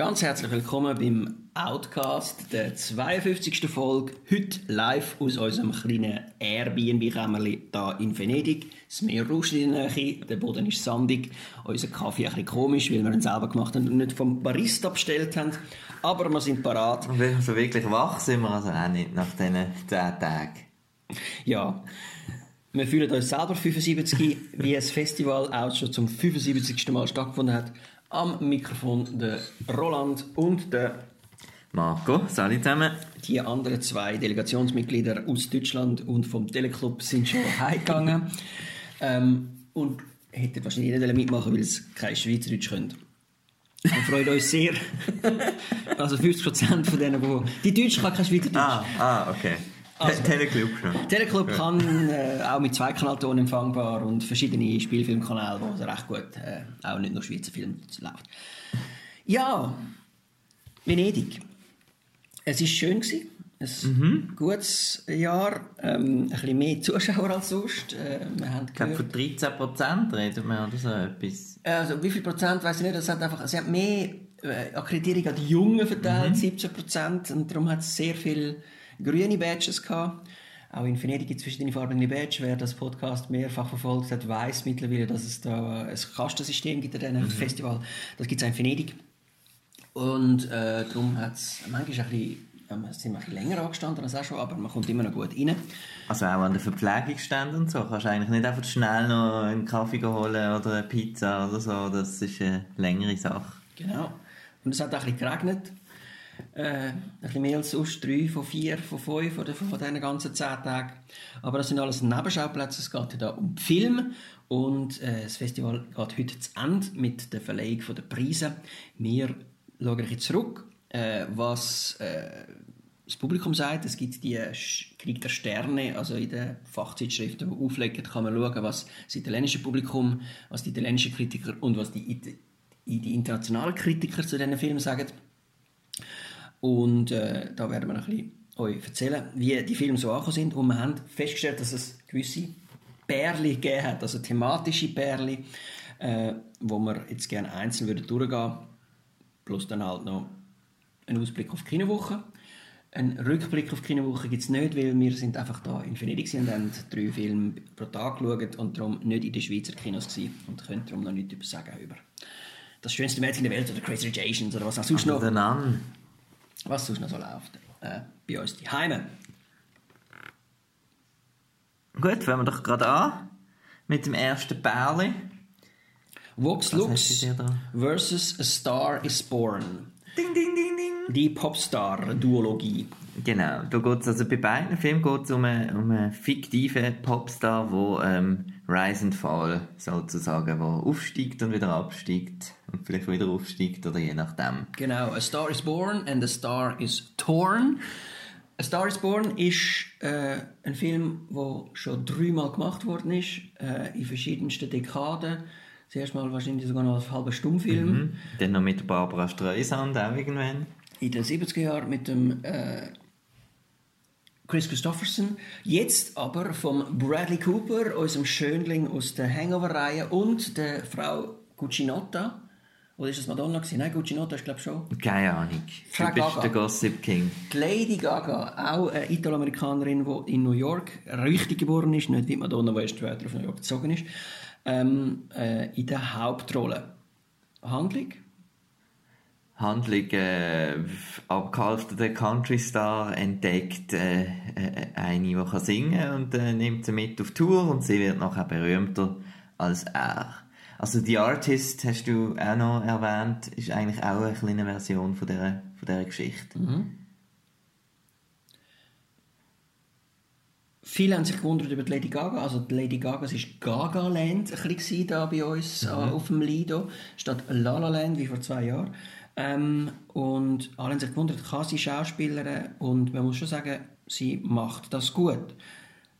Ganz herzlich willkommen beim Outcast, der 52. Folge. Heute live aus unserem kleinen Airbnb-Kämmerli hier in Venedig. Das Meer rauscht in der Nähe, der Boden ist sandig, unser Kaffee ein bisschen komisch, weil wir ihn selber gemacht haben und nicht vom Barista bestellt haben. Aber wir sind parat. Und also wirklich wach sind wir also auch nicht nach diesen 10 Tagen. Ja. Wir fühlen uns selber 75, wie das Festival auch schon zum 75. Mal stattgefunden hat. Am Mikrofon der Roland und der Marco, salut zusammen. Die anderen zwei Delegationsmitglieder aus Deutschland und vom Teleclub sind schon heimgegangen. ähm, und hätten wahrscheinlich nicht mitmachen weil sie kein Schweizerdeutsch können. Wir freuen uns sehr. also 50% von denen, die... Die Deutschen kann kein Schweizerdeutsch. Ah, ah okay. Also, Teleclub schon. Teleclub ja. kann äh, auch mit zwei Kanalton empfangbar und verschiedene Spielfilmkanäle, wo es recht gut äh, auch nicht nur Schweizer Filme läuft. Ja, Venedig. Es war schön gewesen. Ein mhm. gutes Jahr, ähm, ein bisschen mehr Zuschauer als sonst. Äh, wir haben ich glaube, von 13 Prozent reden wir oder so etwas. Also, wie viel Prozent weiß ich nicht. Es hat einfach, es hat mehr äh, Akkreditierung an die Jungen verteilt, mhm. 17 Prozent. Und darum hat es sehr viel grüne Badges gehabt. Auch in Venedig gibt es verschiedene farbige Badges. Wer das Podcast mehrfach verfolgt hat, weiß mittlerweile, dass es da ein Kastensystem gibt an diesem mhm. Festival. Das gibt es auch in Venedig. Und äh, darum hat es manchmal ein bisschen, ähm, sind wir ein bisschen länger angestanden als auch schon, aber man kommt immer noch gut rein. Also auch an den Verpflegungsständen und so, kannst du eigentlich nicht einfach schnell noch einen Kaffee holen oder eine Pizza oder so, das ist eine längere Sache. Genau. Und es hat auch ein bisschen geregnet. Äh, ein bisschen mehr als sonst, drei von vier, von fünf oder von diesen ganzen zehn Tagen. Aber das sind alles Nebenschauplätze. Es geht ja um Film und äh, das Festival geht heute zu Ende mit der Verleihung der Preise. Wir schauen ein zurück, äh, was äh, das Publikum sagt. Es gibt die Krieg der Sterne, also in den Fachzeitschriften, die auflegen, kann man schauen, was das italienische Publikum, was die italienischen Kritiker und was die, die internationalen Kritiker zu diesen Filmen sagen. Und äh, da werden wir ein bisschen euch erzählen, wie die Filme so angekommen sind. Und wir haben festgestellt, dass es gewisse Pärli gegeben hat, also thematische Pärli, äh, wo wir jetzt gerne einzeln würden durchgehen Plus dann halt noch ein Ausblick auf die Kinowoche. Ein Rückblick auf die Kinowoche gibt es nicht, weil wir sind einfach da in Venedig und haben drei Filme pro Tag geschaut und darum nicht in den Schweizer Kinos gewesen und können darum noch nichts sagen über das schönste Mädchen der Welt oder Crazy Rich Asians oder was auch sonst noch was sonst noch so läuft äh, bei uns die Heime. Gut, fangen wir doch gerade an mit dem ersten Bärli. Vox Lux versus A Star is Born. Ding, ding, ding, ding. Die Popstar-Duologie. Genau, da geht es also bei beiden Filmen geht's um, einen, um einen fiktiven Popstar, der ähm, Rise and Fall sozusagen, wo aufsteigt und wieder absteigt und vielleicht wieder aufsteigt oder je nachdem. Genau, A Star is Born and A Star is Torn. A Star is Born ist äh, ein Film, der schon dreimal gemacht worden ist, äh, in verschiedensten Dekaden. Zuerst mal wahrscheinlich sogar noch als halber Stummfilm. Mhm. Dann noch mit Barbara Streisand auch irgendwann. In den 70er Jahren mit dem äh, Chris Christopherson. Jetzt aber vom Bradley Cooper, unserem Schönling aus der Hangover-Reihe und der Frau Guccinotta. Oder ist das Madonna gewesen? Nein, Guccinotta ist glaube ich schon. Keine Ahnung. Frau du bist der Gossip King. Die Lady Gaga, auch eine Italoamerikanerin, die in New York richtig geboren ist, nicht wie Madonna, die erst später auf New York gezogen ist, ähm, äh, in der Hauptrolle. Handlung? Handlung äh, abgehalfteter Country Star entdeckt äh, äh, eine, die kann singen und äh, nimmt sie mit auf Tour und sie wird nachher berühmter als er. Also The Artist, hast du auch noch erwähnt, ist eigentlich auch eine kleine Version von dieser, von dieser Geschichte. Mhm. Viele haben sich gewundert über die Lady Gaga. Also die Lady Gaga, es war Gaga Land ein bisschen da bei uns mhm. auf dem Lido, statt La La Land wie vor zwei Jahren. Ähm, und alle haben sich gewundert, kann sie Schauspielerin? Und man muss schon sagen, sie macht das gut.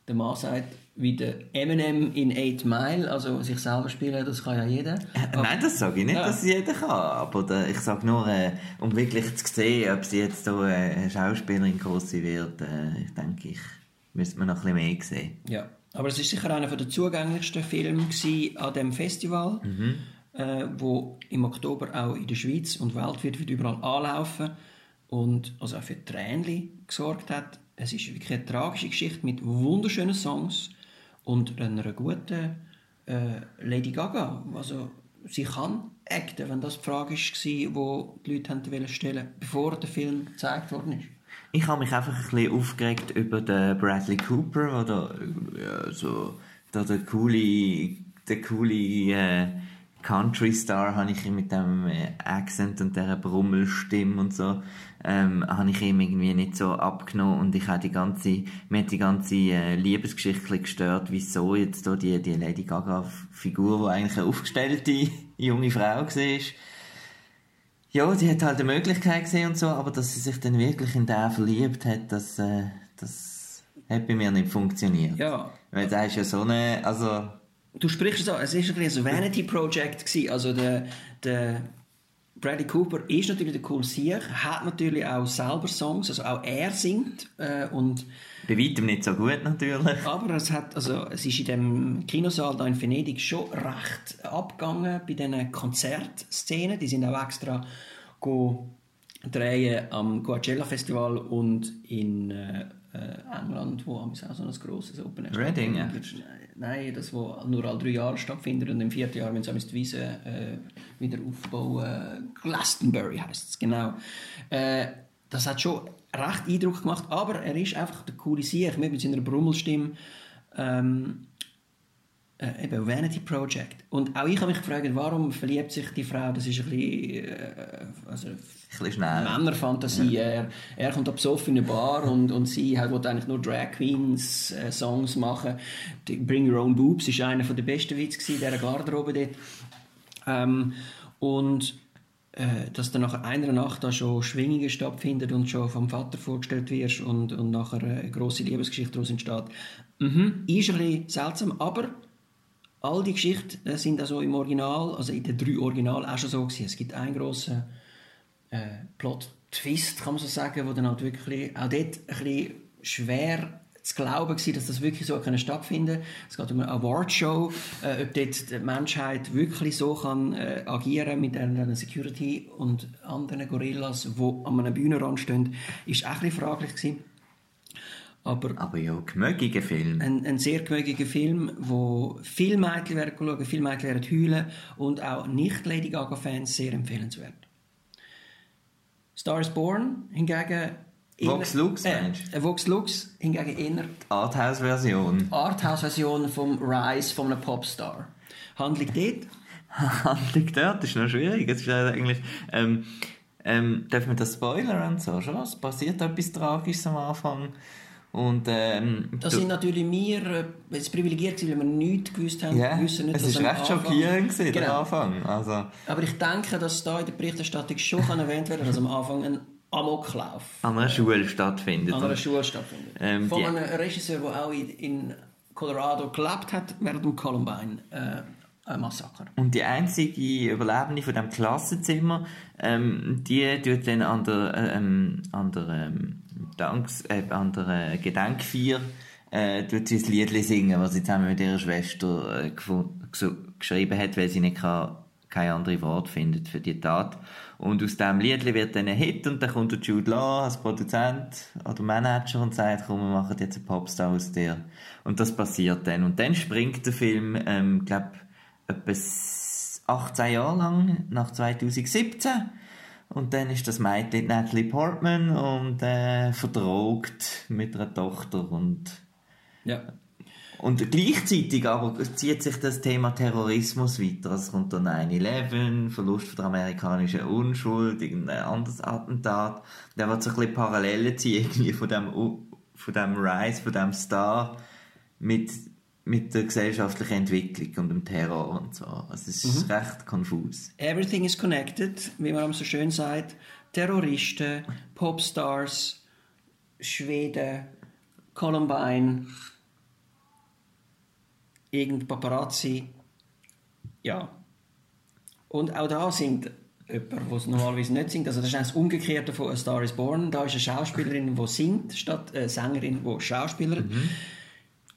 Der Mann sagt, wie der Eminem in 8 Mile, also sich selber spielen, das kann ja jeder. Äh, nein, das sage ich nicht, ja. dass jeder kann. Aber da, ich sage nur, äh, um wirklich zu sehen, ob sie jetzt so äh, eine Schauspielerin große wird, äh, ich denke, ich müsste man noch ein bisschen mehr sehen. Ja, aber es ist sicher einer der zugänglichsten Filme an dem Festival. Mhm. Äh, wo im Oktober auch in der Schweiz und weltweit wird überall anlaufen und also auch für Tränchen gesorgt hat. Es ist wirklich eine tragische Geschichte mit wunderschönen Songs und einer guten äh, Lady Gaga. Also sie kann acten, wenn das die Frage war, wo die Leute stellen bevor der Film gezeigt worden ist. Ich habe mich einfach ein bisschen aufgeregt über den Bradley Cooper, oder ja, so, der, der coole, der coole äh, Country Star habe ich mit dem äh, Accent und der Brummelstimme und so, ähm, habe ich ihm irgendwie nicht so abgenommen und ich habe die ganze, mir hat die ganze äh, Liebesgeschichte gestört, wieso jetzt da die, die Lady Gaga Figur, die eigentlich eine aufgestellte junge Frau war, ja, die hat halt eine Möglichkeit gesehen und so, aber dass sie sich dann wirklich in den verliebt hat, das, äh, das hat bei mir nicht funktioniert. Ja. Weil da ist ja so eine, also du sprichst so, es war ein, ein Vanity Project gewesen. Also der, der Bradley Cooper ist natürlich der cool Sieg, hat natürlich auch selber Songs, also auch er singt äh, und bei weitem nicht so gut natürlich. Aber es hat, also es ist in dem Kinosaal da in Venedig schon recht abgegangen bei diesen Konzertszenen. Die sind auch extra go drehen am Coachella Festival und in äh, England, wo auch so ein grosses Open Air Reading, ja. Nein, das wo nur alle drei Jahre stattfindet und im vierten Jahr, wenn sie die Wiese äh, wieder aufbauen. Glastonbury heißt es, genau. Äh, das hat schon recht Eindruck gemacht, aber er ist einfach der coole Sieg mit seiner Brummelstimme. Ähm, äh, eben Vanity Project. Und auch ich habe mich gefragt, warum verliebt sich die Frau? Das ist ein bisschen, äh, also ein bisschen schnell. Männerfantasie. Ja. Er, er kommt so in eine Bar und, und sie halt, will eigentlich nur Drag Queens äh, Songs machen. Die Bring Your Own Boobs ist einer der besten Witze in dieser Garderobe dort. Ähm, und äh, dass dann nach einer Nacht da schon Schwingungen stattfinden und schon vom Vater vorgestellt wirst und, und nachher eine grosse Liebesgeschichte daraus entsteht. Mhm. Ist ein bisschen seltsam, aber all die Geschichten sind also im Original, also in den drei Original auch schon so gewesen. Es gibt einen grossen äh, Plot-Twist, kann man so sagen, wo dann halt wirklich auch dort ein bisschen schwer zu glauben war, dass das wirklich so stattfinden kann. Es geht um eine Awardshow, äh, ob dort die Menschheit wirklich so kann äh, agieren mit einer Security und anderen Gorillas, die an einer Bühnenrand stehen, ist auch ein bisschen fraglich gewesen. Aber, Aber ja, gemögiger Film. Ein, ein sehr gemögiger Film, wo viele Mädchen werden schauen, viele Mädchen werden heulen und auch Nicht-Lady Gaga-Fans sehr empfehlenswert. Star is Born hingegen Vox Lux, äh, äh, Vox Lux hingegen eher die Arthouse-Version. Arthouse-Version vom Rise von einem Popstar. Handlung dort? Handlung dort ist noch schwierig. Es ist eigentlich, ähm, ähm, darf man das spoilern und so schon? Es passiert etwas Tragisches am Anfang. Und, ähm, das sind natürlich wir äh, privilegiert, weil wir nichts gewusst haben. Yeah, nicht, es war recht schockierend genau. am Anfang. Also. Aber ich denke, dass da in der Berichterstattung schon erwähnt werden dass am Anfang ein Amoklauf an einer Schule stattfindet. An einer Schule stattfindet. Ähm, Von einem Regisseur, der auch in, in Colorado gelebt hat, während dem Columbine. Äh, ein Massaker. Und die einzige Überlebende von dem Klassenzimmer, ähm, die tut dann an der, äh, ähm, an der, ähm, Danks, äh, an der Gedenkfeier äh, tut sie ein Lied singen, was sie zusammen mit ihrer Schwester äh, geschrieben hat, weil sie nicht kann, kein anderes Wort findet für die Tat. Und aus diesem Lied wird dann ein Hit und dann kommt der Jude Law als Produzent oder Manager und sagt, komm, wir machen jetzt einen Popstar aus dir. Und das passiert dann. Und dann springt der Film, ähm, glaube etwa 18 Jahre lang, nach 2017. Und dann ist das Mädchen Natalie Portman und äh, verdrogt mit einer Tochter und ja. Und gleichzeitig aber zieht sich das Thema Terrorismus weiter. Es kommt dann 9-11, Verlust von der amerikanischen Unschuld, irgendein anderes Attentat. Da wird so ein bisschen Parallelen ziehen irgendwie von dem, von dem Rise, von dem Star mit, mit der gesellschaftlichen Entwicklung und dem Terror und so. Also es ist mhm. recht konfus. Everything is connected, wie man so schön sagt. Terroristen, Popstars, Schweden, Columbine, irgendein Paparazzi. Ja. Und auch da singt jemand, der es normalerweise nicht singt. Also das ist das Umgekehrte von A Star is Born. Da ist eine Schauspielerin, die singt, statt eine Sängerin, die Schauspielerin. Mhm.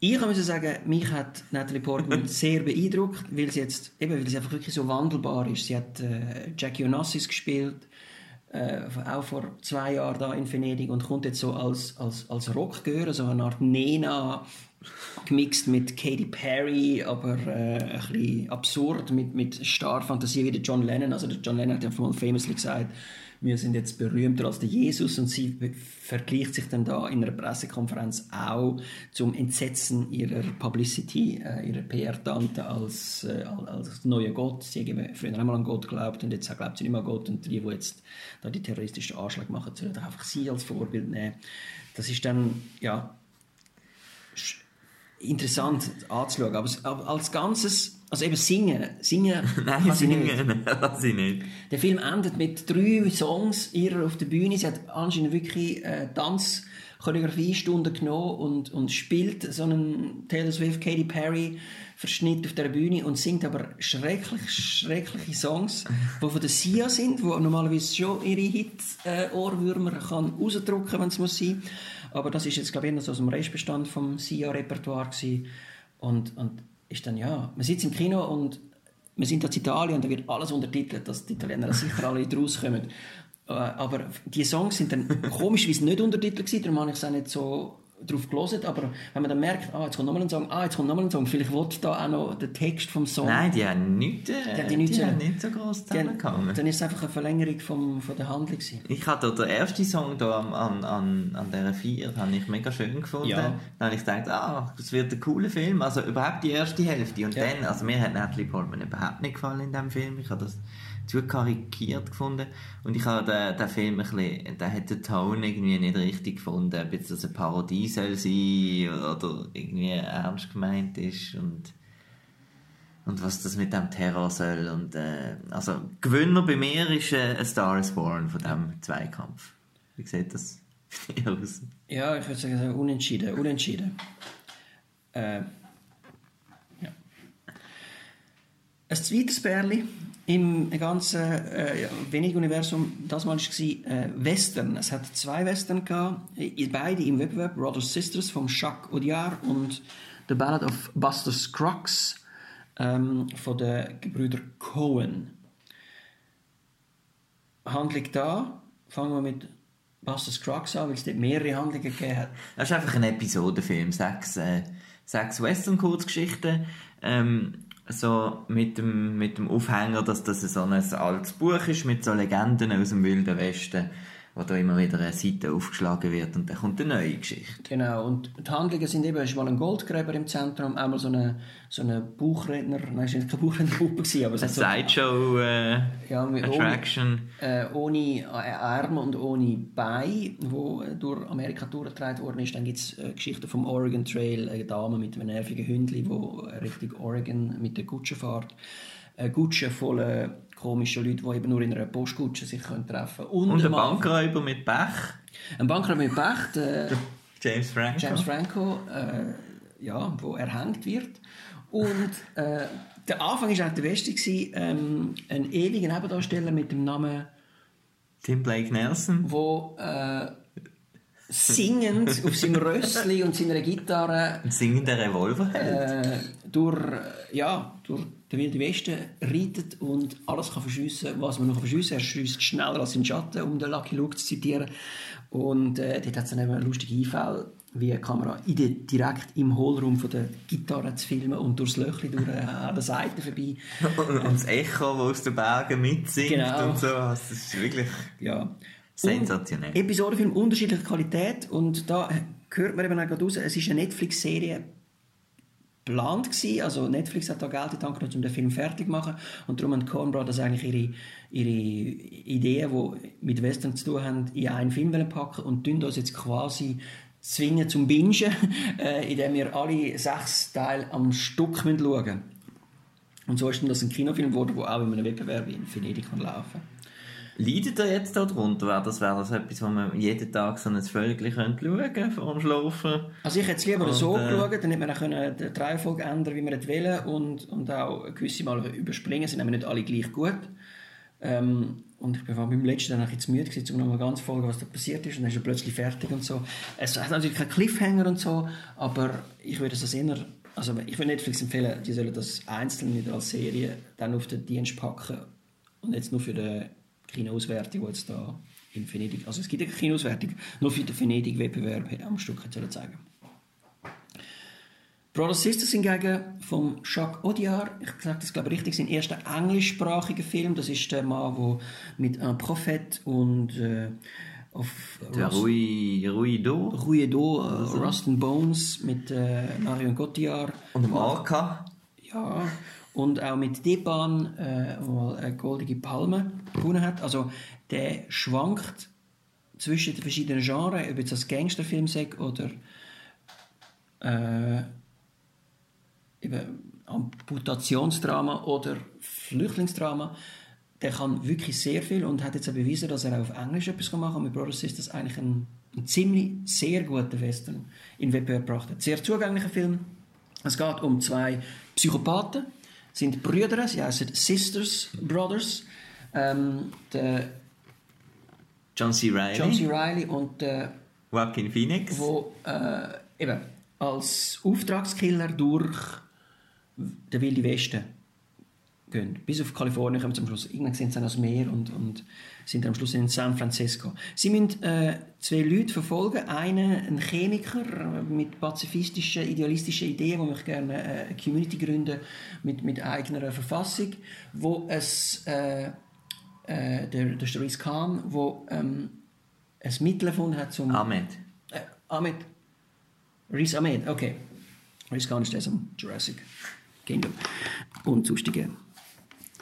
Ich muss sagen, mich hat Natalie Portman sehr beeindruckt, weil sie jetzt eben, weil sie einfach wirklich so wandelbar ist. Sie hat äh, Jackie Onassis gespielt, äh, auch vor zwei Jahren da in Venedig und kommt jetzt so als, als, als Rockgehör, so eine Art Nena gemixt mit Katy Perry, aber äh, ein bisschen absurd, mit, mit Star-Fantasie wie der John Lennon. Also der John Lennon hat ja mal famously gesagt, wir sind jetzt berühmter als der Jesus und sie vergleicht sich dann da in einer Pressekonferenz auch zum Entsetzen ihrer Publicity, äh, ihrer PR-Tante als, äh, als neuer Gott. Sie haben früher einmal an Gott geglaubt und jetzt glaubt sie nicht mehr an Gott und die, die jetzt da die terroristischen Anschläge machen, sollen einfach sie als Vorbild nehmen. Das ist dann, ja, interessant anzuschauen, aber als Ganzes also eben singen. Singen Nein, kann singen nicht. lass ich nicht. Der Film endet mit drei Songs ihrer auf der Bühne. Sie hat anscheinend wirklich äh, Tanz Choreografiestunden genommen und, und spielt so einen Taylor Swift, Katy Perry Verschnitt auf der Bühne und singt aber schrecklich, schreckliche Songs, die von der Sia sind, wo normalerweise schon ihre Hits äh, kann rausdrücken, wenn es muss sein. Aber das ist jetzt glaube ich eher so aus dem Restbestand vom Sia Repertoire und, und ist dann, ja, man sitzt im Kino und wir sind in Italien und da wird alles untertitelt, dass die Italiener sicher alle rauskommen. Äh, aber die Songs sind dann komischerweise nicht untertitelt gewesen, darum habe ich es auch nicht so drauf gelesen, aber wenn man dann merkt, ah, jetzt kommt nochmal ein Song, ah, jetzt kommt nochmal ein Song, vielleicht will da auch noch der Text vom Song. Nein, die haben nicht, äh, die, haben die, nicht, die haben nicht so groß zusammengehangen. Dann ist es einfach eine Verlängerung vom, von der Handlung gewesen. Ich hatte den ersten Song da an, an, an, an dieser Vier, habe ich mega schön gefunden. Ja. Dann habe ich gedacht, ah, das wird ein cooler Film, also überhaupt die erste Hälfte. Und ja. dann, also mir hat Natalie Portman überhaupt nicht gefallen in diesem Film, ich habe das zu karikiert gefunden. Und ich habe den, Film ein bisschen, der hat den Ton irgendwie nicht richtig gefunden, ob jetzt das eine Parodie soll sein oder irgendwie ernst gemeint ist und, und was das mit dem Terror soll. Und, äh, also, Gewinner bei mir ist äh, A Star is Born von diesem Zweikampf. Wie sieht das aus? Ja, ich würde sagen, unentschieden. Unentschieden. Äh, ja. Ein zweites Bärli im ganzen äh, Wenig-Universum, das Mal war äh, Western. Es hat zwei Western gehabt, beide im Wettbewerb, Brothers Sisters von Jacques Audiard und The Ballad of Buster Scruggs ähm, von den Gebrüder Cohen. Handlung da, fangen wir mit Buster Scruggs an, weil es dort mehrere Handlungen gegeben hat. Das ist einfach ein Episodenfilm, sechs, äh, sechs Western-Kurzgeschichten. Ähm, so mit dem, mit dem Aufhänger, dass das so ein altes Buch ist mit so Legenden aus dem Wilden Westen wo da immer wieder eine Seite aufgeschlagen wird und dann kommt eine neue Geschichte. Genau, und die Handlungen sind eben, es ist mal ein Goldgräber im Zentrum, einmal so eine, so eine Buchredner, nein, es war keine Buchrednergruppe, aber so... Sideshow äh, ja, Attraction. Ohne, äh, ohne Arme und ohne Bein, wo durch Amerika durchgetragen worden ist. Dann gibt es äh, Geschichten vom Oregon Trail, eine Dame mit einem nervigen Hündchen, die Richtung Oregon mit der Kutsche fährt. Eine Kutsche voller komischen Leute, die eben nur in einer Postkutsche sich können treffen können. Und, Und ein Bankräuber mit Pech. Ein Bankräuber mit Pech, der James Franco, James Franco äh, ja, wo erhängt wird. Und äh, der Anfang war eigentlich der beste. Ähm, ein ewiger Nebendarsteller mit dem Namen Tim Blake Nelson. Wo äh, singend auf seinem Rössli und seiner Gitarre. Ein singender Revolver äh, durch, ja, durch der Wilde Westen reitet und alles kann verschiessen, was man noch verschiessen kann. Er schießt schneller als im Schatten, um den Lucky Luke zu zitieren. Und äh, dort hat es dann eben lustige Einfälle, wie eine Kamera direkt im Hohlraum von der Gitarre zu filmen und durchs Löchli durch äh, an der Seite vorbei. und das Echo, das aus den Bergen mitsingt genau. und so. Das ist wirklich ja. sensationell. Und Episodenfilm unterschiedlicher Qualität und da hört man eben auch gerade raus, es ist eine Netflix-Serie geplant gewesen. Also Netflix hat da Geld in die genommen, um den Film fertig zu machen. Und darum haben Coen Brothers eigentlich ihre, ihre Ideen, die mit Western zu tun haben, in einen Film packen und tun das jetzt quasi zwingen zum Bingen, äh, indem wir alle sechs Teile am Stück schauen müssen. Und so ist das ein Kinofilm geworden, der auch in einem Wettbewerb in Venedig laufen kann. Leidet er jetzt darunter? Wäre das, wäre das etwas, wo man jeden Tag so ein Vögel schauen könnte vor dem Schlafen? Also ich hätte es lieber und, so äh, geschaut, dann hätte man auch die Reihenfolge ändern wie man es will und, und auch gewisse Mal überspringen, sind nämlich nicht alle gleich gut. Ähm, und ich war beim letzten dann jetzt müde gewesen, um nochmal ganz zu folgen, was da passiert ist und dann ist er plötzlich fertig und so. Es hat natürlich keinen Cliffhanger und so, aber ich würde es eher, also ich würde Netflix empfehlen, die sollen das einzeln wieder als Serie dann auf den Dienst packen und jetzt nur für die Kinoauswertung, die jetzt da in Venedig, also es gibt ja keine Kinoauswertung, nur für den Venedig-Wettbewerb am Stück zeigen Brothers Sisters hingegen vom Jacques Audiard, ich sage das glaube ich richtig, sein erster englischsprachiger Film. Das ist der Mann, der mit einem Prophet und äh, auf der Rui, Rui Do, Rui Do, äh, also. Rust and Bones mit äh, Marion Cotillard und dem Arca. Ja, und auch mit Deban, äh, mal eine goldige Palme gewonnen hat. Also der schwankt zwischen den verschiedenen Genres, ob jetzt als Gangsterfilm sagt oder äh, eben Amputationsdrama oder Flüchtlingsdrama, der kann wirklich sehr viel und hat jetzt auch bewiesen, dass er auch auf Englisch etwas machen kann. Mit Brothers ist das eigentlich ein, ein ziemlich sehr guter Western in Wettbewerb gebracht hat. Sehr zugänglicher Film. Es geht um zwei Psychopathen, sind Brüder, sie heißen Sisters Brothers. Ähm, der John C. Reilly. John C. Reilly und der Joaquin Phoenix. Wo äh, eben als Auftragskiller durch der Wilde Westen gehen. Bis auf Kalifornien kommen sie am Schluss. Irgendwann sind sie dann ans Meer und, und sind am Schluss in San Francisco. Sie müssen äh, zwei Leute verfolgen. Einen, ein Chemiker mit pazifistischen, idealistischen Ideen, der möchte gerne äh, eine Community gründen mit, mit eigener Verfassung, wo es äh, äh, der, der Stories Khan, wo ähm, ein Mittel gefunden hat zum... Ahmed. Äh, Ahmed. Riz Ahmed, okay. Riz Khan ist der zum Jurassic. Kingdom und sonstige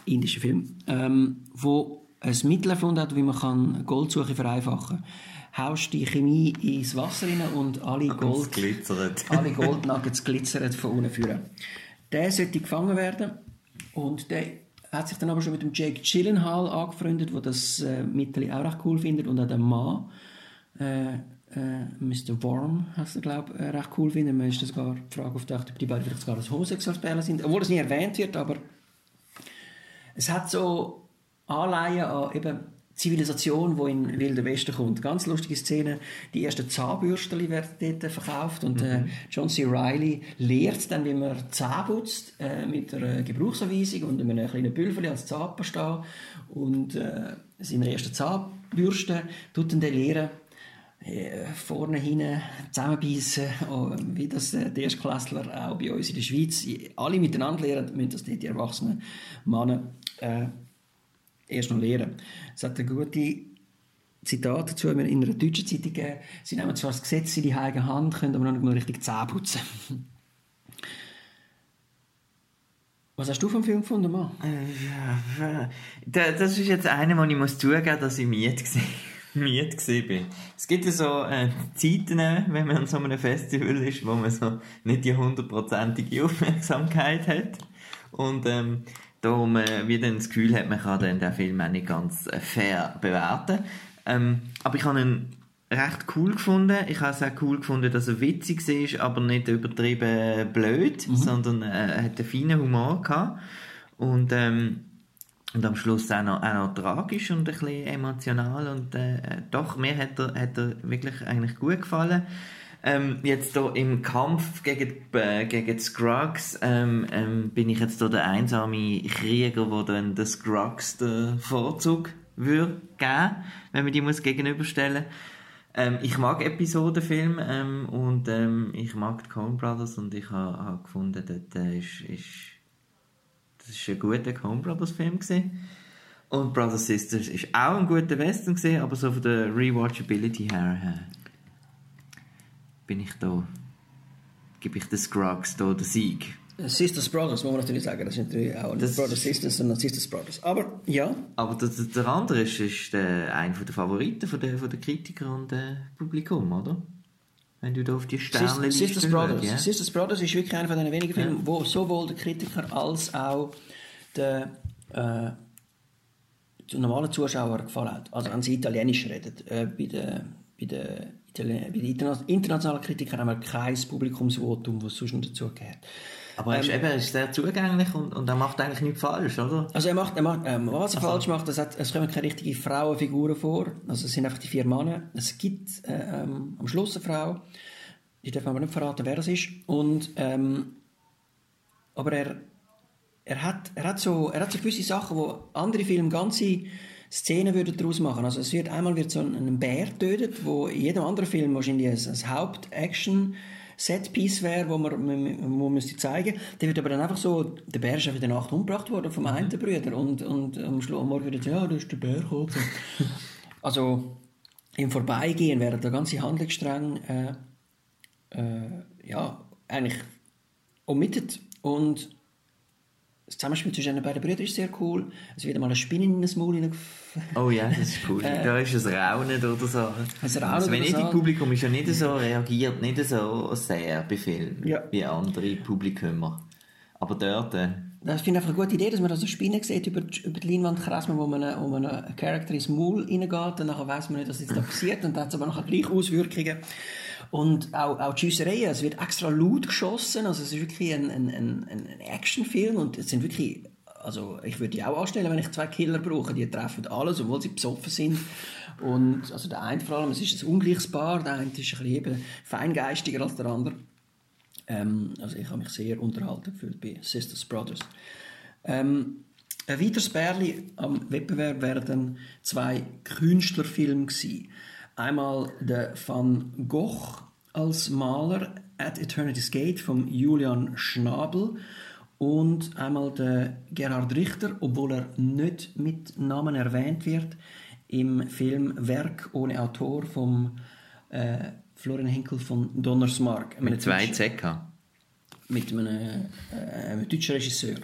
indische Filme, ähm, wo ein Mittel erfunden hat, wie man kann Goldsuche vereinfachen kann. Haust die Chemie ins Wasser rein und alle Gold, alle Goldnuggets glitzern von unten führen. Der sollte gefangen werden und der hat sich dann aber schon mit dem Jake Gyllenhaal angefreundet, der das äh, Mittel auch recht cool findet und auch der Mann äh, äh, Mr. Worm, hast du glaube äh, recht cool finden. Man ist das gar die Frage aufgedacht, ob die beiden vielleicht sogar als Homosexuelle sind, obwohl es nie erwähnt wird, aber es hat so Anleihen an eben Zivilisation, die in Wilder Westen kommt. Ganz lustige Szene. Die ersten Zahnbürsten werden dort verkauft und äh, mhm. äh, John C. Reilly lehrt dann, wie man Zähne putzt äh, mit einer Gebrauchsanweisung und einem kleinen Pülverli als Zahnpasta und äh, seiner ersten Zahnbürste tut dann der lehren, äh, vorne hinten zusammenbeissen, oh, wie das äh, die Erstklässler auch bei uns in der Schweiz alle miteinander lernen, müssen das nicht die erwachsenen Männer äh, erst noch lernen. Es hat eine gute Zitat dazu in einer deutschen Zeitung gegeben. Sie nehmen zwar das Gesetz in die eigene Hand, können aber noch nicht mal richtig Zähne putzen. Was hast du vom Film gefunden, Mann? Äh, das ist jetzt einer, wo ich muss zugeben, dass ich müde war bin. Es gibt ja so äh, Zeiten, wenn man an so einem Festival ist, wo man so nicht die hundertprozentige Aufmerksamkeit hat. Und ähm, da man wieder das Gefühl hat, man kann dann den Film auch nicht ganz äh, fair bewerten. Ähm, aber ich habe ihn recht cool gefunden. Ich habe es auch cool gefunden, dass er witzig ist, aber nicht übertrieben blöd, mhm. sondern äh, er hat einen feinen Humor gehabt. Und ähm, und am Schluss auch noch, auch noch tragisch und ein bisschen emotional und äh, doch, mir hat er, hat er wirklich eigentlich gut gefallen. Ähm, jetzt hier im Kampf gegen, äh, gegen die Scruggs ähm, ähm, bin ich jetzt hier der einsame Krieger, der dann den Scruggs den Vorzug würde geben, wenn man die muss gegenüberstellen ähm, ich mag Episodenfilme ähm, und ähm, ich mag die Coen Brothers und ich habe ha gefunden, dort äh, ist, ist das war ein guter Coen Brothers Film. Gewesen. Und Brothers Sisters war auch ein guter Western, gewesen, aber so von der Rewatchability her bin ich da, gebe ich den Scruggs da den Sieg. Sisters Brothers, muss man natürlich sagen. Das sind natürlich auch nicht Brothers Sisters, sondern Sisters Brothers. Aber ja. Aber der, der andere ist, ist der, einer der Favoriten von der, von der Kritiker und dem Publikum, oder? Wenn du da auf die Sterne Sisters Brothers. Ja? Sisters Brothers ist wirklich einer von den wenigen Filmen, ja. wo sowohl der Kritiker als auch der äh, normalen Zuschauer gefallen hat. Also wenn sie Italienisch reden. Äh, bei den bei den, bei den internationalen Kritikern haben wir kein Publikumsvotum, das sonst noch dazugehört. Aber er ist, eben, er ist sehr zugänglich und, und er macht eigentlich nichts falsch, oder? Also er macht, er macht ähm, was er falsch macht, es, hat, es kommen keine richtigen Frauenfiguren vor. Also es sind einfach die vier Männer. Es gibt äh, ähm, am Schluss eine Frau, ich darf aber nicht verraten, wer das ist. Und, ähm, aber er, er, hat, er, hat so, er hat so gewisse Sachen, wo andere Filme ganze Szenen würden daraus machen. Also es wird einmal wird so ein, Bär getötet, wo in jedem anderen Film wahrscheinlich ein, ein Haupt-Action Setpiece wäre, wo man, man, man müsste zeigen. Der wird aber dann einfach so, der Bär ist einfach in der Nacht umgebracht worden vom einen Brüder und, und am, Schluss, am Morgen wird ja, da ist der Bär gekommen. also im Vorbeigehen wäre der ganze Handlungsstrang äh, äh, ja, eigentlich omitted und das Zusammenspiel zwischen den beiden Brüdern ist sehr cool. Es wird mal eine Spinne in das Maul Oh ja, das ist cool. äh, da ist ein Raunen oder so. Ein Raunen das Venedig-Publikum ist ja nicht so, reagiert nicht so sehr bei Filmen ja. wie andere Publikum. Aber dort... Äh, das finde ich einfach eine gute Idee, dass man da so Spinnen sieht über die, über die Leinwand krassen, wo man, man einen Charakter ins Maul reingeht und nachher weiß man nicht, was jetzt da passiert und dann hat es aber nachher gleich Auswirkungen. Und auch, auch die Schusserei, es wird extra laut geschossen, also es ist wirklich ein, ein, ein, ein Actionfilm und es sind wirklich, also ich würde die auch anstellen, wenn ich zwei Killer brauche, die treffen alles, obwohl sie besoffen sind. Und also der eine vor allem, es ist ein ungleiches Paar, der eine ist ein bisschen eben feingeistiger als der andere. Ähm, also ich habe mich sehr unterhalten gefühlt bei Sisters Brothers. Ähm, ein weiteres Bärli am Wettbewerb wären zwei Künstlerfilme gewesen. Einmal der Van Gogh als Maler At Eternity's Gate von Julian Schnabel und einmal der Gerhard Richter, obwohl er nicht mit Namen erwähnt wird, im Film Werk ohne Autor vom äh, Florian Henkel von Donnersmarck. Mit zwei ZK. Mit einem, äh, einem deutschen Regisseur.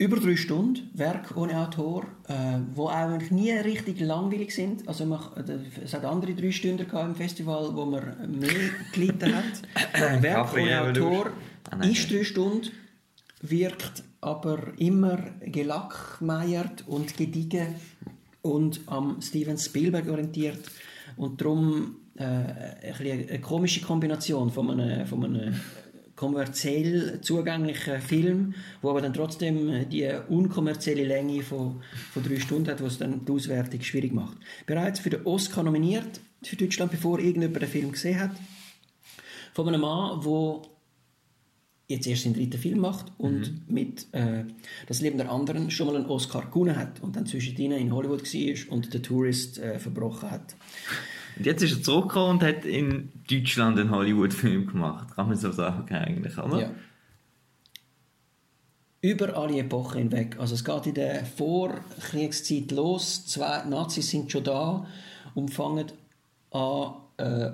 Über drei Stunden Werk ohne Autor, äh, wo eigentlich nie richtig langweilig sind. Also man, äh, es hat andere drei Stunden im Festival, wo man mehr gelitten hat. Werk ohne Autor ah, ist drei Stunden, wirkt aber immer gelackmeiert und gediegen und am Steven Spielberg orientiert und darum äh, eine komische Kombination von einem, von einem kommerziell zugänglichen Film, wo aber dann trotzdem die unkommerzielle Länge von, von drei Stunden hat, was dann die Auswertung schwierig macht. Bereits für den Oscar nominiert für Deutschland, bevor irgendjemand den Film gesehen hat, von einem Mann, der jetzt erst den dritten Film macht und mhm. mit äh, Das Leben der anderen schon mal einen Oscar gewonnen hat und dann zwischendrin in Hollywood war und der Tourist äh, verbrochen hat. Und jetzt ist er zurückgekommen und hat in Deutschland einen Hollywood-Film gemacht. Kann man so sagen eigentlich, oder? Ja. Über alle Epochen hinweg. Also es geht in der Vorkriegszeit los. Zwei Nazis sind schon da und fangen an, äh,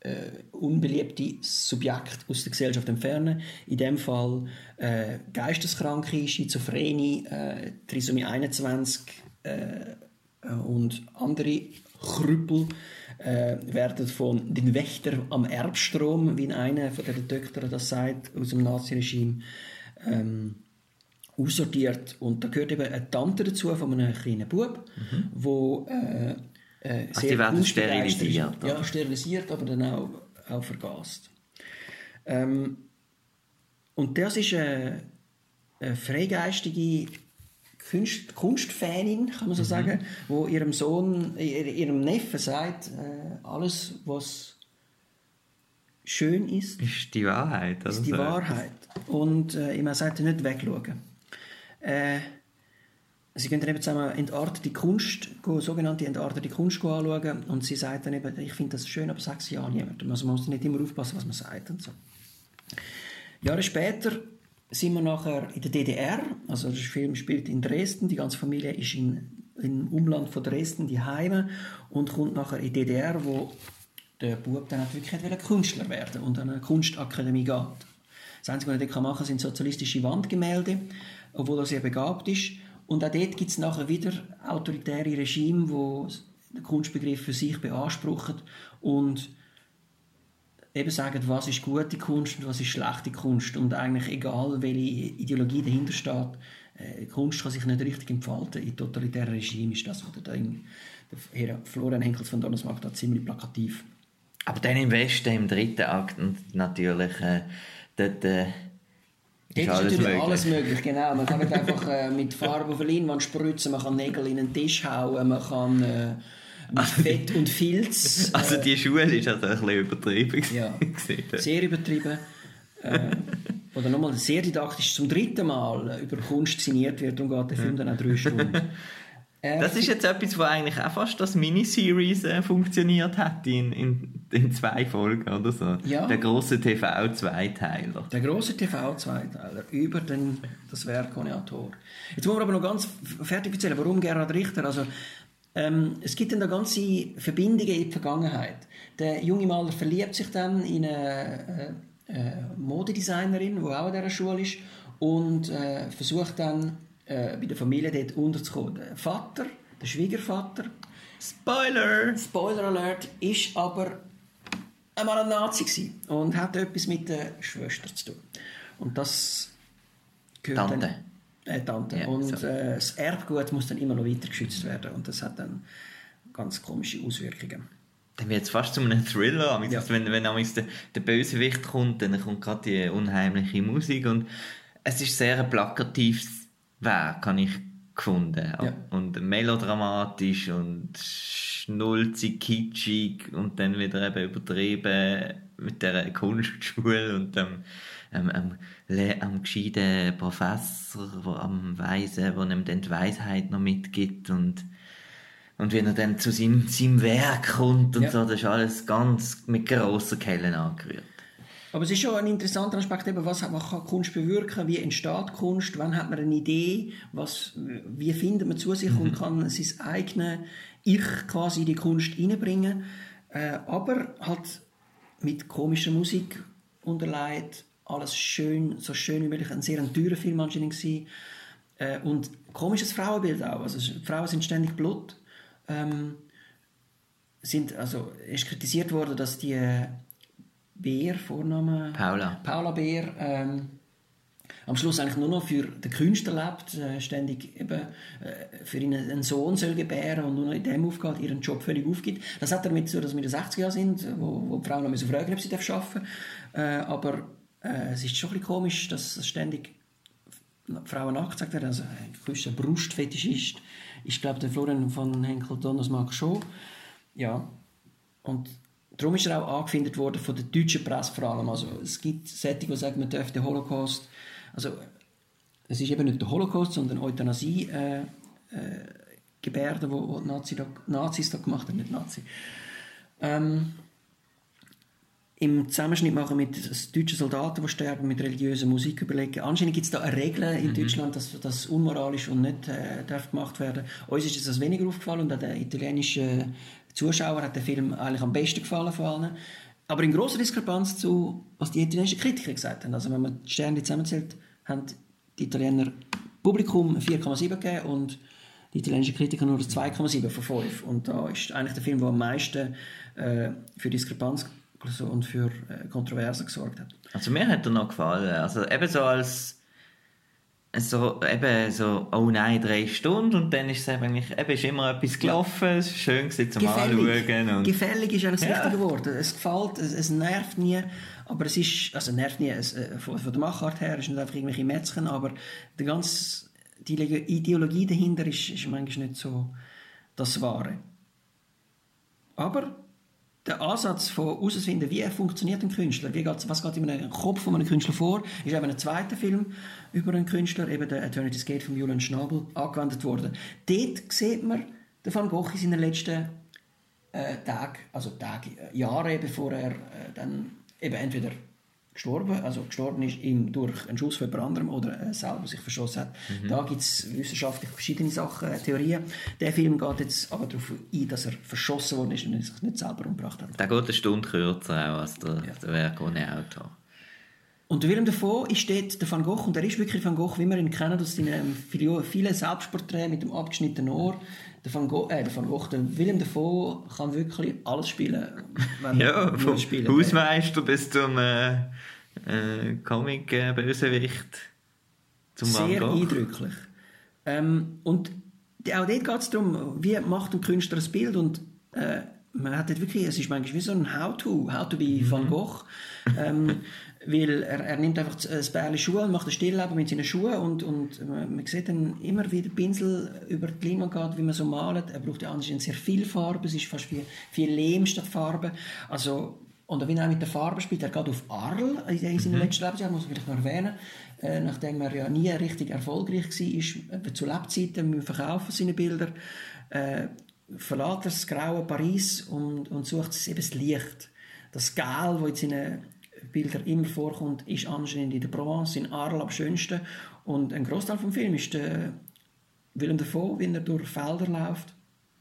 äh, unbeliebte Subjekte aus der Gesellschaft entfernen. In dem Fall äh, Geisteskranke, Schizophrenie, äh, Trisomie 21 äh, und andere Krüppel äh, werden von den Wächtern am Erbstrom, wie einer von den Töchtern das sagt, aus dem Naziregime, ähm, aussortiert. Und da gehört eben eine Tante dazu von einem kleinen Bub, mhm. wo äh, äh, Ach, die werden sterilisiert. Ja, sterilisiert, aber dann auch, auch vergast. Ähm, und das ist eine, eine freigeistige Kunst, Kunstfanin, kann man so mhm. sagen, wo ihrem Sohn, ihrem Neffen sagt, äh, alles, was schön ist, ist die Wahrheit. Also ist die Wahrheit. Und äh, immer sagt, nicht wegschauen. Äh, sie gehen dann eben zusammen entartete Kunst, sogenannte entartete Kunst anschauen und sie sagt dann eben, ich finde das schön, aber sag es ja niemandem. Also man muss nicht immer aufpassen, was man sagt und so. Jahre später sind wir nachher in der DDR, also der Film spielt in Dresden, die ganze Familie ist in, im Umland von Dresden, die Heime und kommt nachher in die DDR, wo der Bub dann wirklich will Künstler werden und an eine Kunstakademie geht. Das Einzige, was er dort machen kann, sind sozialistische Wandgemälde, obwohl er sehr begabt ist. Und auch dort gibt es nachher wieder autoritäre Regime, wo den Kunstbegriff für sich beanspruchen und eben sagen, was ist gute Kunst und was ist schlechte Kunst und eigentlich egal, welche Ideologie dahinter steht, äh, Kunst kann sich nicht richtig entfalten. In totalitären Regimen ist das, was der, der Florian Henkels von Donnersmarck da ziemlich plakativ Aber dann im Westen, im dritten Akt, und natürlich, äh, dort, äh, ist, alles natürlich möglich. alles möglich, genau. Man kann einfach äh, mit Farbe auf eine Leinwand spritzen, man kann Nägel in den Tisch hauen, man kann äh, also Fett und Filz... Also die Schule ist also ein bisschen übertrieben. Ja, sehr übertrieben. äh, oder nochmal sehr didaktisch zum dritten Mal über Kunst signiert wird, darum geht der Film dann auch drei Stunden. Äh, das ist jetzt etwas, wo eigentlich auch fast das Miniseries äh, funktioniert hat in, in, in, zwei Folgen oder so. Ja. Der große TV-Zweiteiler. Der große TV-Zweiteiler über den, das Werk ohne Autor. Jetzt wollen wir aber noch ganz fertig erzählen, warum Gerhard Richter. Also, ähm, es gibt dann da ganze Verbindungen in die Vergangenheit. Der junge Maler verliebt sich dann in eine äh, äh, Modedesignerin, die auch an dieser Schule ist, und äh, versucht dann äh, bei der Familie dort unterzukommen. Der Vater, der Schwiegervater, Spoiler! Spoiler Alert, ist aber einmal ein Nazi gewesen und hat etwas mit der Schwester zu tun. Und das gehört Tante. Dann, äh, Tante. Ja, und so. äh, das Erbgut muss dann immer noch weiter geschützt werden und das hat dann ganz komische Auswirkungen. Dann wird es fast zu einem Thriller. Ja. Wenn, wenn der, der Bösewicht kommt, dann kommt gerade die unheimliche Musik und es ist sehr ein plakatives Weg, habe ich gefunden. Ja. Und melodramatisch und schnulzig, kitschig und dann wieder eben übertrieben mit der Kunstschule und dem ähm, ähm, am gescheiten Professor, wo, am Weisen, der ihm dann die Weisheit noch mitgibt und und wenn er dann zu seinem, seinem Werk kommt und ja. so, das ist alles ganz mit grosser Kelle angerührt. Aber es ist schon ein interessanter Aspekt, eben, was, was kann Kunst bewirken, wie entsteht Kunst, wann hat man eine Idee, was, wie findet man zu sich mhm. und kann sein eigenes Ich quasi in die Kunst reinbringen. Äh, aber halt mit komischer Musik unterlegt, alles schön, so schön wie möglich, ein sehr teurer Film anscheinend gewesen. Äh, und komisches Frauenbild auch, also Frauen sind ständig Blut. Ähm, sind, also, ist kritisiert worden, dass die Bär, Vorname? Paula. Paula Bär, ähm, am Schluss eigentlich nur noch für den Künstler lebt, äh, ständig eben äh, für ihn einen Sohn soll gebären und nur noch in dem aufgeht, ihren Job völlig aufgibt. Das hat damit zu tun, dass wir in den 60er Jahren sind, wo, wo die Frauen noch müssen fragen, ob sie arbeiten dürfen. Äh, aber äh, es ist schon ein bisschen komisch, dass ständig Frauen nachgesagt werden. Also ein Brustfetisch ist, ich glaube, der Florian von Henkel Donners mag schon. Ja, und Darum ist er auch angefindet worden von der deutschen Presse vor allem. Also es gibt Sätze, die sagen, man darf den Holocaust, also es ist eben nicht der Holocaust, sondern Euthanasie äh, äh, Gebärden, die Nazis da gemacht haben, nicht Nazi. Ähm, im Zusammenschnitt machen mit deutschen Soldaten, die sterben, mit religiöser Musik überlegen. Anscheinend gibt es da eine Regel in mhm. Deutschland, dass das unmoralisch und nicht äh, darf gemacht werden. Uns ist das weniger aufgefallen und auch der italienische Zuschauer hat der Film eigentlich am besten gefallen von allen. Aber in großer Diskrepanz zu, was die italienischen Kritiker gesagt haben. Also wenn man die Sterne zusammenzählt, haben die Italiener Publikum 4,7 gegeben und die italienischen Kritiker nur 2,7 von 5. Und da ist eigentlich der Film, der am meisten äh, für Diskrepanz und für äh, Kontroversen gesorgt hat. Also mir hat er noch gefallen. Also eben so als so, eben so, oh nein, drei Stunden und dann ist es eigentlich, eben ist immer etwas gelaufen, es ist schön gewesen zum Gefällig. Anschauen. Und Gefällig ist eigentlich das ja. richtige Wort. Es gefällt, es, es, nervt nie, aber es ist, also nervt nie, es, äh, von, von der Machart her, es ist nicht einfach irgendwelche Metzchen, aber die ganze, die Ideologie dahinter ist, ist manchmal nicht so das Wahre. Aber der Ansatz von herauszufinden, wie funktioniert ein Künstler, wie was geht in einem Kopf von einem Künstler vor, ist eben ein zweiter Film über einen Künstler, eben der Eternity's Gate von Julian Schnabel, angewendet worden. Dort sieht man den Van Gogh in seinen letzten äh, Tagen, also Tage, äh, Jahre, bevor er äh, dann eben entweder gestorben, also gestorben ist ihm durch einen Schuss von jemand anderem oder äh, selber sich verschossen hat. Mhm. Da gibt es wissenschaftlich verschiedene Sachen, äh, Theorien. Der Film geht jetzt aber darauf ein, dass er verschossen worden ist und sich nicht selber umgebracht hat. Der geht eine Stunde kürzer auch als der, ja. der Werk ohne Autor. Und Willem Dafoe ist dort der Van Gogh und er ist wirklich Van Gogh, wie wir ihn kennen aus seinen vielen Selbstporträts mit dem abgeschnittenen Ohr. Der Van Gogh, äh, der Van Gogh, der Willem Dafoe kann wirklich alles spielen. ja, vom Hausmeister bis zum äh, äh, Comic-Bösewicht. Zum Sehr eindrücklich. Ähm, und auch dort geht es darum, wie macht ein Künstler ein Bild und äh, man hat dort wirklich, es ist manchmal wie so ein How-to, How-to be Van Gogh, ähm, weil er, er nimmt einfach das Bärli Schuhe und macht ein Stillleben mit seinen Schuhen und, und man sieht dann immer wieder Pinsel über die Linie geht, wie man so malt. Er braucht ja anscheinend sehr viel Farbe, es ist fast wie viel Lehm statt Farbe. Also, und wie er mit der Farbe spielt, er geht auf Arl in seinem mhm. letzten Lebensjahr, muss man vielleicht noch erwähnen, äh, nachdem er ja nie richtig erfolgreich war, äh, zu Lebzeiten mit Verkaufen seine Bilder, äh, verlässt er das graue Paris und, und sucht eben das Licht. Das Gel, das in seinen Bildern immer vorkommt, ist anscheinend in der Provence, in Arles am schönsten. Und ein Großteil vom Film ist der Willem Dafoe, wie er durch Felder läuft.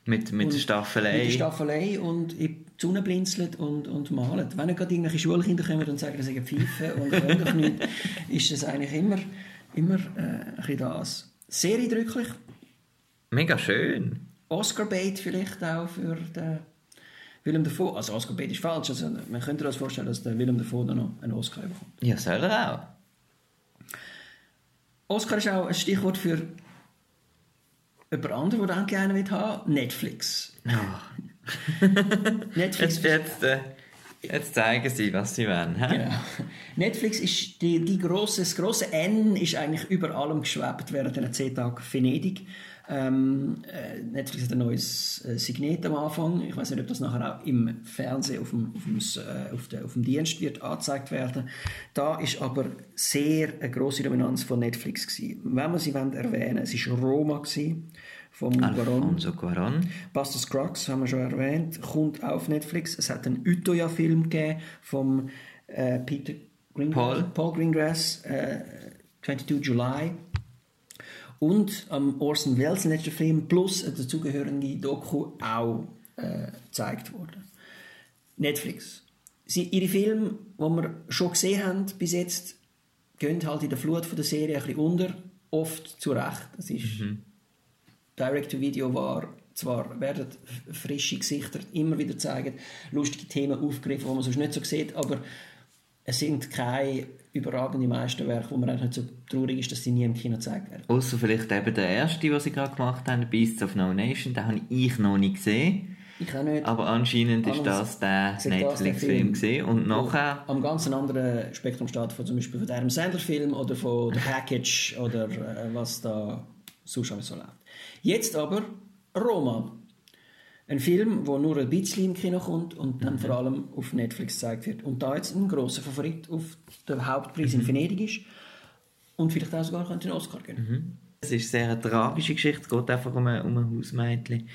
Mit, mit der Staffelei. Mit der Staffelei und in die Sonne blinzelt und, und malt. Wenn gerade irgendwelche Schulkinder kommen und sagen, sie pfeifen und können doch nicht, ist das eigentlich immer, immer äh, ein bisschen das. Sehr eindrücklich. Mega schön. Oscar-Bait vielleicht auch für den Willem Dafoe. Also Oscar-Bait ist falsch. Also man könnte sich vorstellen, dass der Willem Dafoe dann noch einen Oscar bekommt. Ja, soll er auch. Oscar ist auch ein Stichwort für jemand anderen, der endlich einen will haben. Netflix. Oh. Netflix. Jetzt, jetzt, äh, jetzt, zeigen sie, was sie wollen. Genau. Netflix ist die, die grosse, das grosse N ist eigentlich über allem geschwebt während den 10 Tagen Venedig. Ähm, äh, Netflix hat ein neues äh, Signet am Anfang. Ich weiß nicht, ob das nachher auch im Fernsehen auf dem, auf dem, äh, auf der, auf dem Dienst wird angezeigt werden. Da ist aber sehr eine große Dominanz von Netflix gewesen. Wenn wir sie wollen erwähnen, es ist Roma gewesen, vom Alfonso Cuarón. Buster Scruggs haben wir schon erwähnt, kommt auf Netflix. Es hat einen Utoya-Film gegeben vom äh, Peter Green Paul. Paul Greengrass, 22 äh, July und am Orson Welles letzten Film plus eine dazugehörige Doku auch äh, gezeigt worden. Netflix. Sie, ihre Filme, die wir schon gesehen haben bis jetzt, gehen halt in der Flut von der Serie ein bisschen unter, oft zu Recht. Das ist mhm. Direct-to-Video war zwar werden frische Gesichter immer wieder zeigen, lustige Themen aufgegriffen, die man sonst nicht so sieht, aber es sind keine überragende Meisterwerke, wo man nicht so traurig ist, dass sie nie im Kino gezeigt werden. Außer vielleicht eben der erste, den sie gerade gemacht haben, Beasts of No Nation, den habe ich noch nicht gesehen. Ich auch nicht. Aber anscheinend ist das der Netflix-Film gesehen und nachher... Am ganz anderen Spektrum steht von zum Beispiel von der Adam Sandler-Film oder von The Package oder äh, was da sonst alles so läuft. Jetzt aber Roma. Ein Film, der nur ein bisschen im Kino kommt und dann mhm. vor allem auf Netflix gezeigt wird. Und da jetzt ein grosser Favorit auf den Hauptpreis mhm. in Venedig ist und vielleicht auch sogar den Oscar gewinnen mhm. Es ist sehr eine tragische Geschichte. Es geht einfach um ein, um ein Hausmädchen,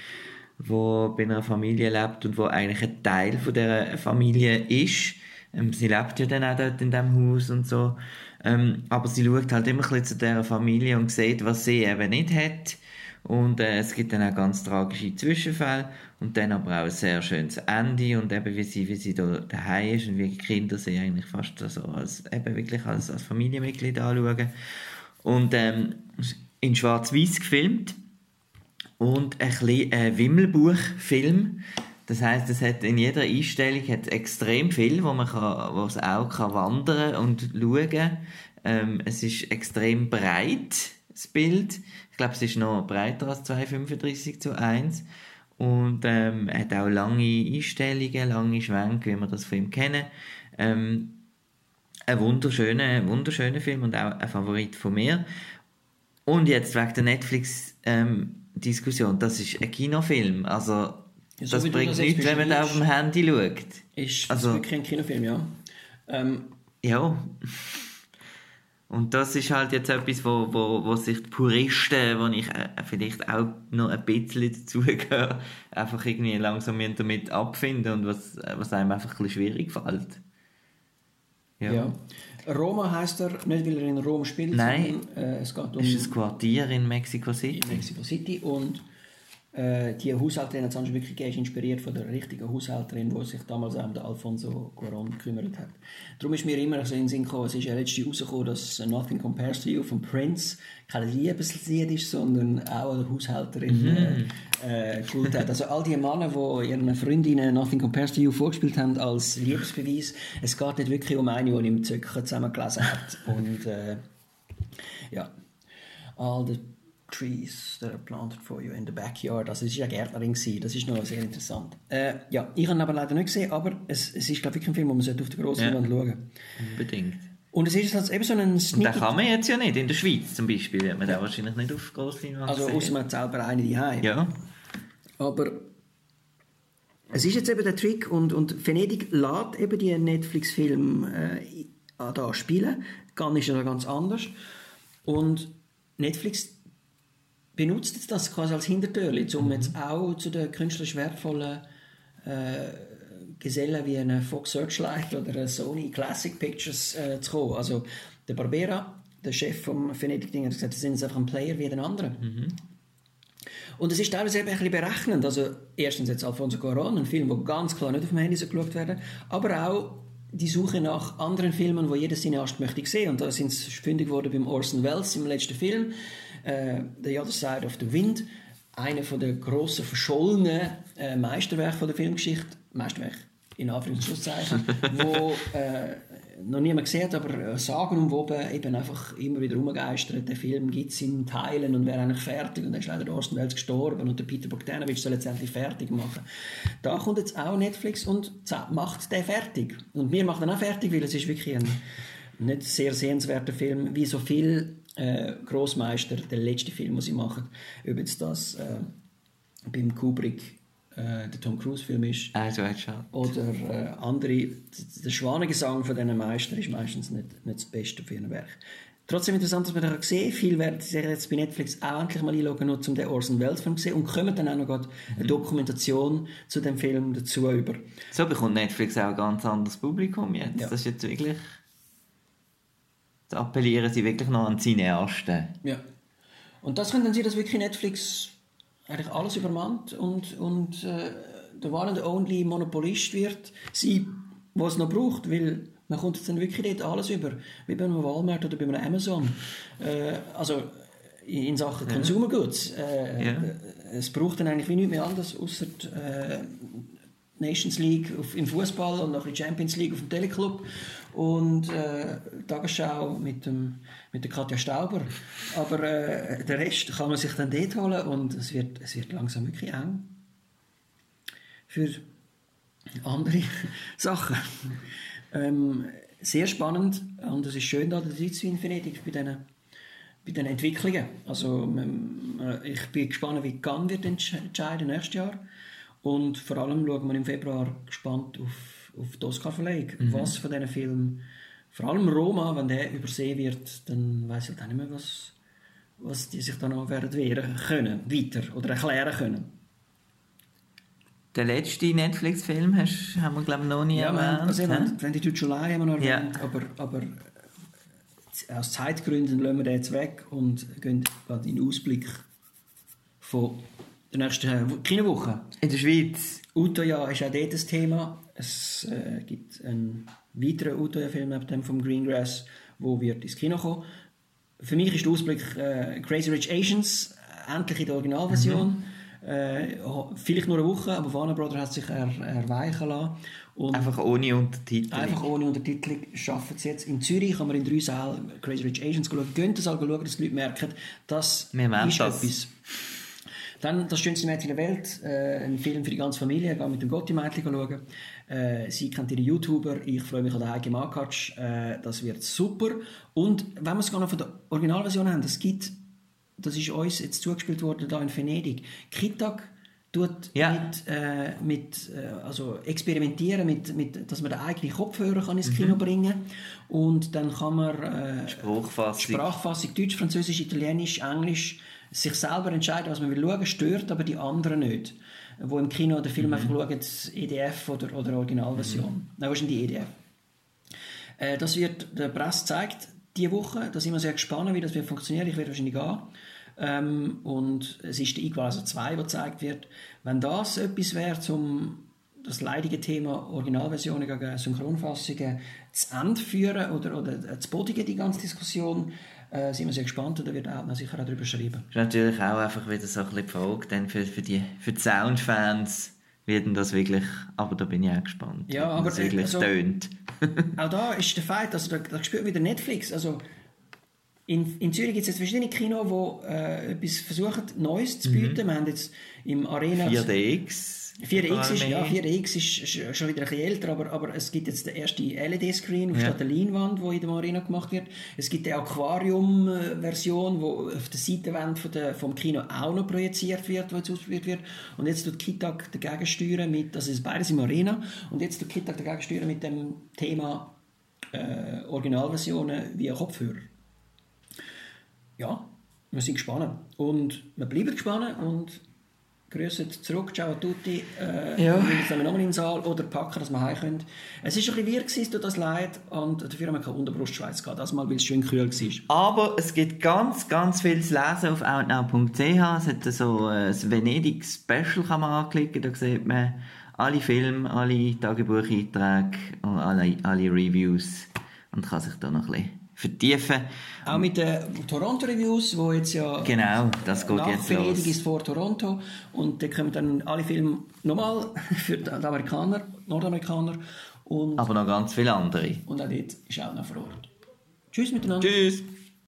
das bei einer Familie lebt und wo eigentlich ein Teil von der Familie ist. Ähm, sie lebt ja dann auch dort in diesem Haus und so. Ähm, aber sie schaut halt immer ein bisschen zu dieser Familie und sieht, was sie eben nicht hat und äh, es gibt dann auch ganz tragische Zwischenfälle und dann aber auch ein sehr schönes Ende und eben wie sie, wie sie da daheim ist und wie die Kinder sie eigentlich fast so als, eben wirklich als, als Familienmitglied anschauen. Und ähm, in schwarz-weiß gefilmt und ein bisschen äh, Wimmelbuch-Film. Das heißt, es hat in jeder Einstellung hat extrem viel, wo man kann, wo es auch kann wandern und schauen. Ähm, es ist extrem breit, das Bild. Ich glaube, es ist noch breiter als 2,35 zu 1. Und ähm, hat auch lange Einstellungen, lange Schwenke, wie wir das von ihm kennen. Ähm, ein wunderschöner, wunderschöner Film und auch ein Favorit von mir. Und jetzt wegen der Netflix-Diskussion, ähm, das ist ein Kinofilm. Also, so das bringt das nichts, wenn man da auf dem Handy schaut. Ist also, wirklich ein Kinofilm, ja. Ähm, ja. Und das ist halt jetzt etwas, wo, wo, wo sich die Puristen, wo ich äh, vielleicht auch noch ein bisschen dazugehöre, einfach irgendwie langsam damit abfinden und was, was einem einfach ein bisschen schwierig fällt. Ja. ja. Roma heißt er nicht, weil er in Rom spielt, Nein, sondern äh, es geht um... ist ein Quartier in Mexico City. In Mexico City und äh, die Haushälterin hat wirklich ist inspiriert von der richtigen Haushälterin, die sich damals auch um den Alfonso Cuarón gekümmert hat. Darum ist mir immer so in den Sinn gekommen, es ist ja letztens rausgekommen, dass Nothing Compares to You von Prince kein Liebeslied ist, sondern auch eine Haushälterin mhm. äh, äh, hat. Also all die Männer, die ihren Freundinnen Nothing Compares to You vorgespielt haben als Liebesbeweis, es geht nicht wirklich um eine, die im Zöcker zusammengelesen hat. Und äh, ja, all the Trees that are planted for you in the backyard. Also, es war ja Gärtnerin, gewesen. das ist noch sehr interessant. Äh, ja, ich habe ihn aber leider nicht gesehen, aber es, es ist, glaube ich, wirklich ein Film, wo man auf der grossen Ja. Leinwand schauen Unbedingt. Und es ist halt eben so ein Und den Snippet, kann man jetzt ja nicht. In der Schweiz zum Beispiel wird man den wahrscheinlich nicht auf Grossleinwand also sehen. außer man hat selber eine daheim. Ja. Aber es ist jetzt eben der Trick und, und Venedig lädt eben die Netflix-Film äh, da spielen. Cannes ist ja noch ganz anders. Und Netflix benutzt jetzt das quasi als Hintertürli, um jetzt auch zu den künstlerisch wertvollen äh, Gesellen wie eine Fox Searchlight oder eine Sony Classic Pictures äh, zu kommen. Also der Barbera, der Chef vom Venedig-Ding, hat gesagt, sie sind einfach ein Player wie den anderen. Und es ist teilweise eben ein bisschen berechnend. Also erstens jetzt Alfonso Cuarón, ein Film, der ganz klar nicht auf dem Handy so geschaut werden, aber auch die Suche nach anderen Filmen, wo jeder Cineast möchte sehen. Und da sind sie fündig geworden beim Orson Welles im letzten Film, äh, The Other Side of the Wind, einer von der grossen verschollenen äh, Meisterwerke von der Filmgeschichte, Meisterwerk in Anführungs- und Schlusszeichen, wo äh, noch niemand gesehen aber äh, sagenumwoben eben einfach immer wieder rumgeistert. Der Film gibt es in Teilen und wäre eigentlich fertig und dann ist leider der Orson Welles gestorben und der Peter Bogdanovich soll jetzt endlich fertig machen. Da kommt jetzt auch Netflix und macht den fertig. Und wir machen ihn auch fertig, weil es ist wirklich ein nicht sehr sehenswerter Film, wie so viel äh, Großmeister, der letzte Film, den sie machen, jetzt das äh, beim Kubrick äh, der Tom Cruise Film ist Also, oder äh, andere, der Schwanengesang von diesen Meistern ist meistens nicht, nicht das Beste für ihren Werk. Trotzdem interessant, dass man da sehen Viele werden sich jetzt bei Netflix auch endlich mal einschauen, nur um den Orson Welles Film zu sehen und kommen dann auch noch gerade eine Dokumentation zu dem Film dazu über. So bekommt Netflix auch ein ganz anderes Publikum jetzt. Ja. Das ist jetzt wirklich... Da appellieren sie wirklich noch an die Cineasten. Ja. Und das könnte dann sein, dass wirklich Netflix eigentlich alles übermannt und, und äh, der One and Only Monopolist wird, sie, was es noch braucht, weil man kommt jetzt dann wirklich dort alles über, wie bei einem Walmart oder bei einem Amazon. Äh, also in Sachen Consumer Goods. Äh, Ja. äh, Es braucht dann eigentlich wie nichts mehr anderes, außer äh, Nations League auf, im Fußball und noch die Champions League auf dem Teleclub und äh, Tagesschau mit, dem, mit der Katja Stauber. Aber äh, den Rest kann man sich dann dort holen und es wird, es wird langsam wirklich eng für andere Sachen. Ähm, sehr spannend und es ist schön, da zu sein in Venedig bei diesen bei den Entwicklungen. Also, ähm, äh, ich bin gespannt, wie Cannes wird entsch- entscheiden nächstes Jahr. Und vor allem schauen wir im Februar gespannt auf, auf die Oscar-Verleihung. Was von diesen Filmen, vor allem Roma, wenn der übersehen wird, dann weiß ich auch nicht mehr, was, was die sich da noch werden wehren können, weiter oder erklären können. Den letzten Netflix-Film haben wir, glaube ich, noch nie Ja, wir erwähnt. haben, also, hä? eben, Twenty Two July haben wir noch Ja. erwähnt, aber, aber äh, aus Zeitgründen lassen wir den jetzt weg und gehen in den Ausblick von der nächsten äh, Kinowoche. In der Schweiz. Utoya ist auch dort das Thema. Es äh, gibt einen weiteren Utoya-Film neben dem vom Greengrass, wo wird ins Kino kommen. Für mich ist der Ausblick äh, Crazy Rich Asians, äh, endlich in der Originalversion. Äh, ho- vielleicht nur eine Woche, aber Warner Brothers hat sich er, erweichen lassen. Und Einfach ohne Untertitel. Einfach ohne Untertitel schaffen sie jetzt. In Zürich kann man in drei Sälen Crazy Rich Asians schauen. Geht das schauen, dass die Leute merken, das Wir ist das. etwas. Dann «Das schönste Mädchen der Welt», äh, ein Film für die ganze Familie. Ich gehe mit dem Gotti-Mädchen schauen. Äh, sie kennt ihre YouTuber. Ich freue mich an den Heike Makatsch. Äh, das wird super. Und wenn wir es gar noch von der Originalversion haben, es gibt, das ist uns jetzt zugespielt worden da in Venedig, Kitag tut Ja. mit, äh, mit äh, also experimentieren mit, mit dass man den eigenen Kopfhörer kann ins Kino bringen und dann kann man äh, Spruchfassung. Sprachfassung Deutsch, Französisch, Italienisch, Englisch sich selber entscheiden, was man will schauen, stört aber die anderen nicht. Wo im Kino den Film einfach schauen, EDF oder, oder Originalversion. Nein, wahrscheinlich die EDF. Äh, das wird der Presse gezeigt diese Woche. Da sind wir sehr gespannt, wie das wird funktionieren. Ich werde wahrscheinlich gehen. Ähm, und es ist der Equalizer 2, der gezeigt wird. Wenn das etwas wäre, um das leidige Thema Originalversionen gegen Synchronfassungen zu Ende führen oder, oder zu bodigen, die ganze Diskussion, äh, sind wir sehr gespannt und da wird auch sicher auch darüber schreiben. ist natürlich auch einfach wieder so ein bisschen die Frage, dann für, für, die, für die Soundfans wird denn das wirklich, aber da bin ich auch gespannt, Ja, wie aber, das wirklich also- tönt. Auch da ist der Fakt, also da, da spürt wieder Netflix, also In, in Zürich gibt es jetzt verschiedene Kinos, die äh, etwas versuchen, Neues zu bieten. Wir haben jetzt im Arena... 4DX. 4DX ist, ja, Armee. 4DX ist sch- schon wieder ein bisschen älter, aber, aber es gibt jetzt den ersten LED-Screen auf statt der Leinwand, die in der Arena gemacht wird. Es gibt die Aquarium-Version, die auf der Seitenwand von der, vom Kino auch noch projiziert wird, die jetzt ausprobiert wird. Und jetzt tut Kitag dagegen steuern mit, es ist beides im Arena, und jetzt tut Kitag dagegen steuern mit dem Thema äh, Originalversionen via Kopfhörer. Ja, wir sind gespannt. Und wir bleiben gespannt und grüßen zurück, ciao a tutti. Äh, Ja. Wir müssen nochmal in den Saal oder packen, dass wir heim können. Es war ein bisschen wirr, es tut das leid. Und dafür haben wir keine Unterbrustschweiz gehabt. Das mal, weil es schön kühl war. Aber es gibt ganz, ganz viel zu lesen auf outnow.ch. Es hat so ein Venedig-Special kann man anklicken. Da sieht man alle Filme, alle Tagebucheinträge und alle, alle Reviews und kann sich da noch ein bisschen vertiefen. Auch mit den Toronto-Reviews, wo jetzt ja Genau, das geht jetzt los. ist vor Toronto. Und da kommen dann alle Filme nochmal für die Amerikaner, Nordamerikaner. Und, Aber noch ganz viele andere. und auch dort ist auch noch vor Ort. Tschüss miteinander. Tschüss!